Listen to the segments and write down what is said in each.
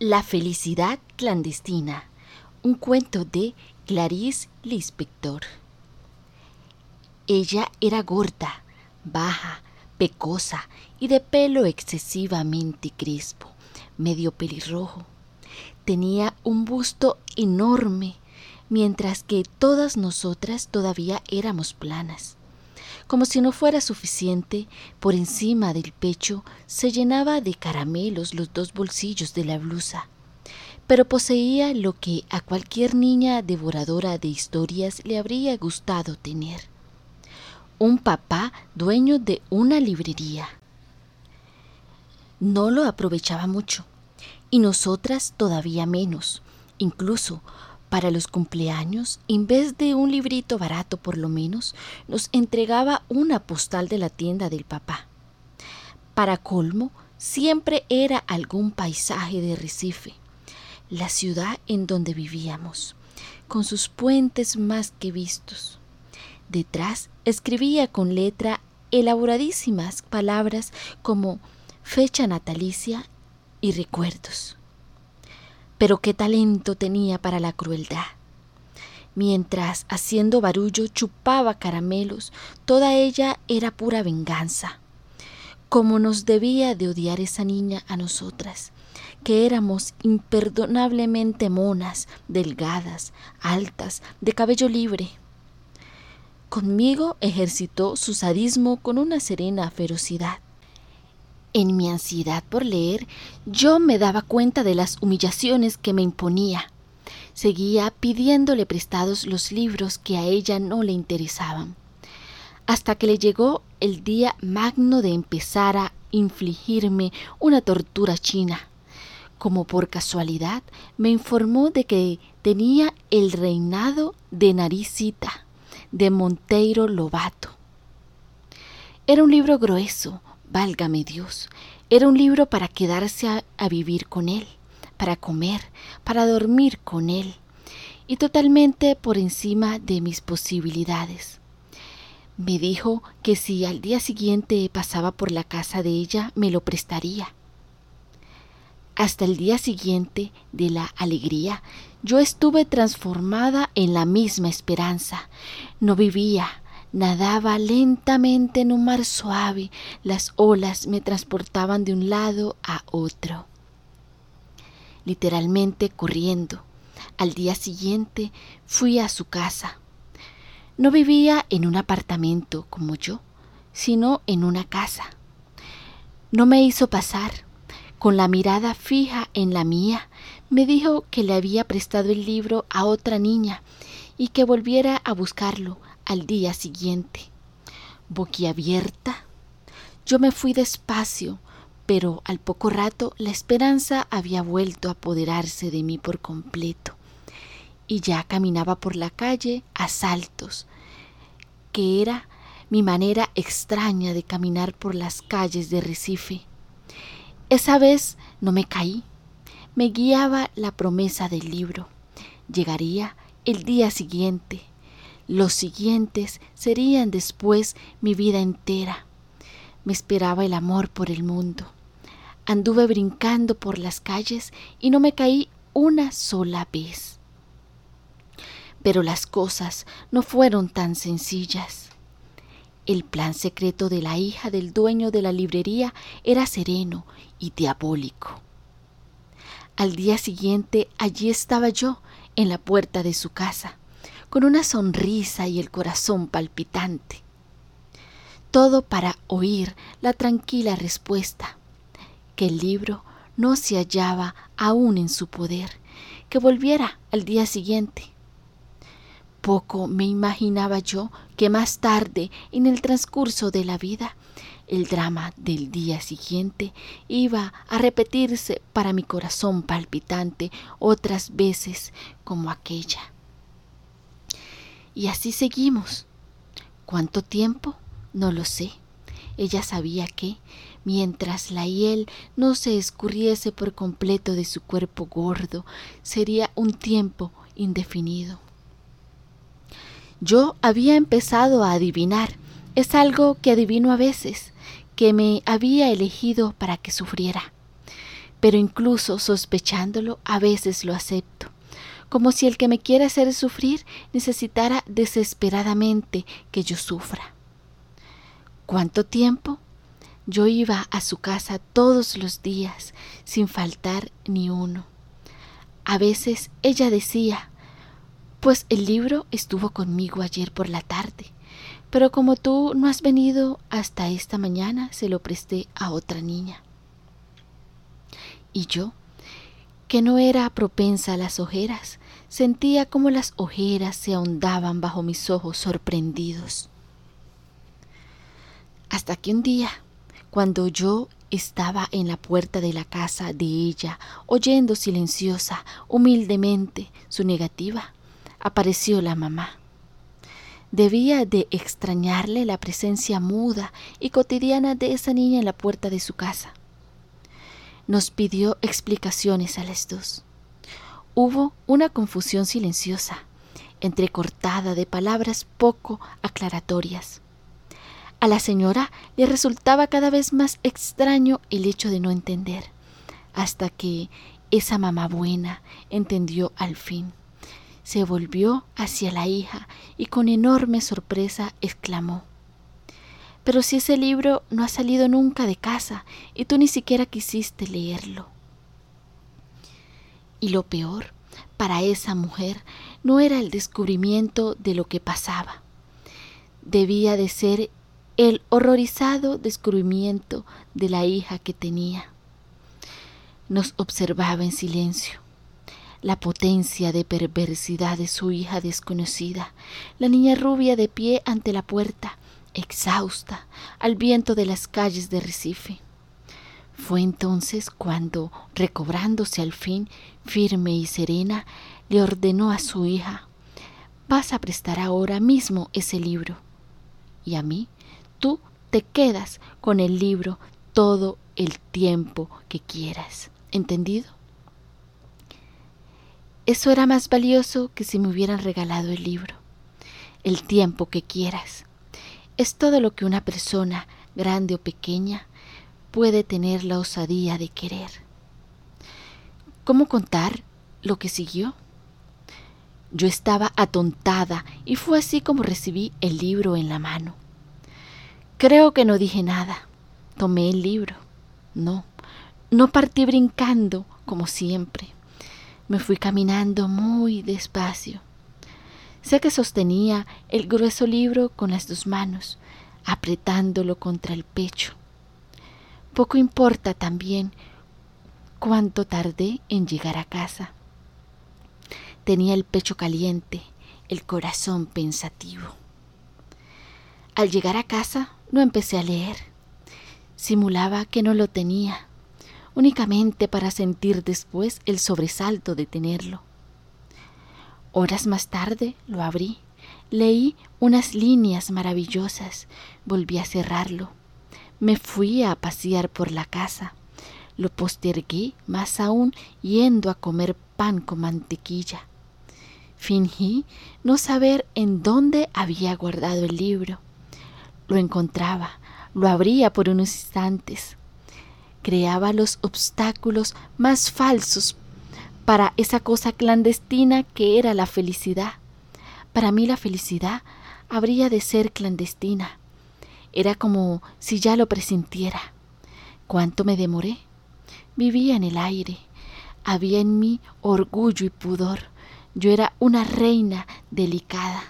La felicidad clandestina. Un cuento de Clarice Lispector. Ella era gorda, baja, pecosa y de pelo excesivamente crespo, medio pelirrojo. Tenía un busto enorme, mientras que todas nosotras todavía éramos planas. Como si no fuera suficiente, por encima del pecho se llenaba de caramelos los dos bolsillos de la blusa. Pero poseía lo que a cualquier niña devoradora de historias le habría gustado tener un papá dueño de una librería. No lo aprovechaba mucho, y nosotras todavía menos. Incluso para los cumpleaños, en vez de un librito barato por lo menos, nos entregaba una postal de la tienda del papá. Para colmo, siempre era algún paisaje de Recife, la ciudad en donde vivíamos, con sus puentes más que vistos Detrás escribía con letra elaboradísimas palabras como fecha natalicia y recuerdos. Pero qué talento tenía para la crueldad. Mientras, haciendo barullo, chupaba caramelos, toda ella era pura venganza. Como nos debía de odiar esa niña a nosotras, que éramos imperdonablemente monas, delgadas, altas, de cabello libre, Conmigo ejercitó su sadismo con una serena ferocidad. En mi ansiedad por leer, yo me daba cuenta de las humillaciones que me imponía. Seguía pidiéndole prestados los libros que a ella no le interesaban, hasta que le llegó el día magno de empezar a infligirme una tortura china. Como por casualidad, me informó de que tenía el reinado de Naricita de Monteiro Lobato. Era un libro grueso, válgame Dios. Era un libro para quedarse a, a, vivir con él, para comer, para dormir con él, y totalmente por encima de mis posibilidades. Me dijo que si al día siguiente pasaba por la casa de ella, me lo prestaría. Hasta el día siguiente de la alegría, yo estuve transformada en la misma esperanza. No vivía, nadaba lentamente en un mar suave, las olas me transportaban de un lado a otro. Literalmente corriendo. Al día siguiente fui a su casa. No vivía en un apartamento como yo, sino en una casa. No me hizo pasar con la mirada fija en la mía, me dijo que le había prestado el libro a otra niña y que volviera a buscarlo al día siguiente. Boquiabierta, yo me fui despacio, pero al poco rato la esperanza había vuelto a apoderarse de mí por completo, y ya caminaba por la calle a saltos, que era mi manera extraña de caminar por las calles de Recife. Esa vez no me caí. Me guiaba la promesa del libro. Llegaría el día siguiente. Los siguientes serían después mi vida entera. Me esperaba el amor por el mundo. Anduve brincando por las calles y no me caí una sola vez. Pero las cosas no fueron tan sencillas. El plan secreto de la hija del dueño de la librería era sereno y diabólico. Al día siguiente allí estaba yo, en la puerta de su casa, con una sonrisa y el corazón palpitante. Todo para oír la tranquila respuesta, que el libro no se hallaba aún en su poder, que volviera al día siguiente. Poco me imaginaba yo que más tarde, en el transcurso de la vida, el drama del día siguiente iba a repetirse para mi corazón palpitante otras veces como aquella. Y así seguimos. ¿Cuánto tiempo? No lo sé. Ella sabía que, mientras la hiel no se escurriese por completo de su cuerpo gordo, sería un tiempo indefinido. Yo había empezado a adivinar. Es algo que adivino a veces, que me había elegido para que sufriera. pero incluso sospechándolo a veces lo acepto, como si el que me quiere hacer sufrir necesitara desesperadamente que yo sufra. ¿Cuánto tiempo? Yo iba a su casa todos los días, sin faltar ni uno. A veces ella decía, pues el libro estuvo conmigo ayer por la tarde, pero como tú no has venido hasta esta mañana, se lo presté a otra niña. Y yo, que no era propensa a las ojeras, sentía como las ojeras se ahondaban bajo mis ojos sorprendidos. Hasta que un día, cuando yo estaba en la puerta de la casa de ella, oyendo silenciosa, humildemente, su negativa, apareció la mamá. Debía de extrañarle la presencia muda y cotidiana de esa niña en la puerta de su casa. Nos pidió explicaciones a las dos. Hubo una confusión silenciosa, entrecortada de palabras poco aclaratorias. A la señora le resultaba cada vez más extraño el hecho de no entender, hasta que esa mamá buena entendió al fin. Se volvió hacia la hija y con enorme sorpresa exclamó Pero si ese libro no ha salido nunca de casa y tú ni siquiera quisiste leerlo. Y lo peor para esa mujer no era el descubrimiento de lo que pasaba. Debía de ser el horrorizado descubrimiento de la hija que tenía. Nos observaba en silencio. La potencia de perversidad de su hija desconocida, la niña rubia de pie ante la puerta, exhausta, al viento de las calles de Recife. Fue entonces cuando, recobrándose al fin, firme y serena, le ordenó a su hija Vas a prestar ahora mismo ese libro. Y a mí tú te quedas con el libro todo el tiempo que quieras. ¿Entendido? Eso era más valioso que si me hubieran regalado el libro. El tiempo que quieras. Es todo lo que una persona, grande o pequeña, puede tener la osadía de querer. ¿Cómo contar lo que siguió? Yo estaba atontada y fue así como recibí el libro en la mano. Creo que no dije nada. Tomé el libro. No, no partí brincando como siempre. Me fui caminando muy despacio. Sé que sostenía el grueso libro con las dos manos, apretándolo contra el pecho. Poco importa también cuánto tardé en llegar a casa. Tenía el pecho caliente, el corazón pensativo. Al llegar a casa no empecé a leer. Simulaba que no lo tenía, únicamente para sentir después el sobresalto de tenerlo. Horas más tarde lo abrí, leí unas líneas maravillosas, volví a cerrarlo. Me fui a pasear por la casa. Lo postergué más aún yendo a comer pan con mantequilla. Fingí no saber en dónde había guardado el libro lo encontraba, lo abría por unos instantes, creaba los obstáculos más falsos para esa cosa clandestina que era la felicidad. Para mí la felicidad habría de ser clandestina. Era como si ya lo presintiera. ¿Cuánto me demoré? Vivía en el aire. Había en mí orgullo y pudor. Yo era una reina delicada.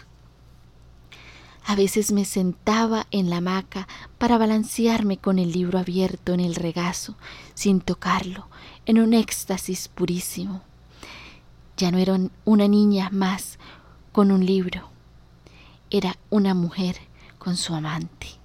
A veces me sentaba en la hamaca para balancearme con el libro abierto en el regazo, sin tocarlo, en un éxtasis purísimo. Ya no era una niña más con un libro, era una mujer con su amante.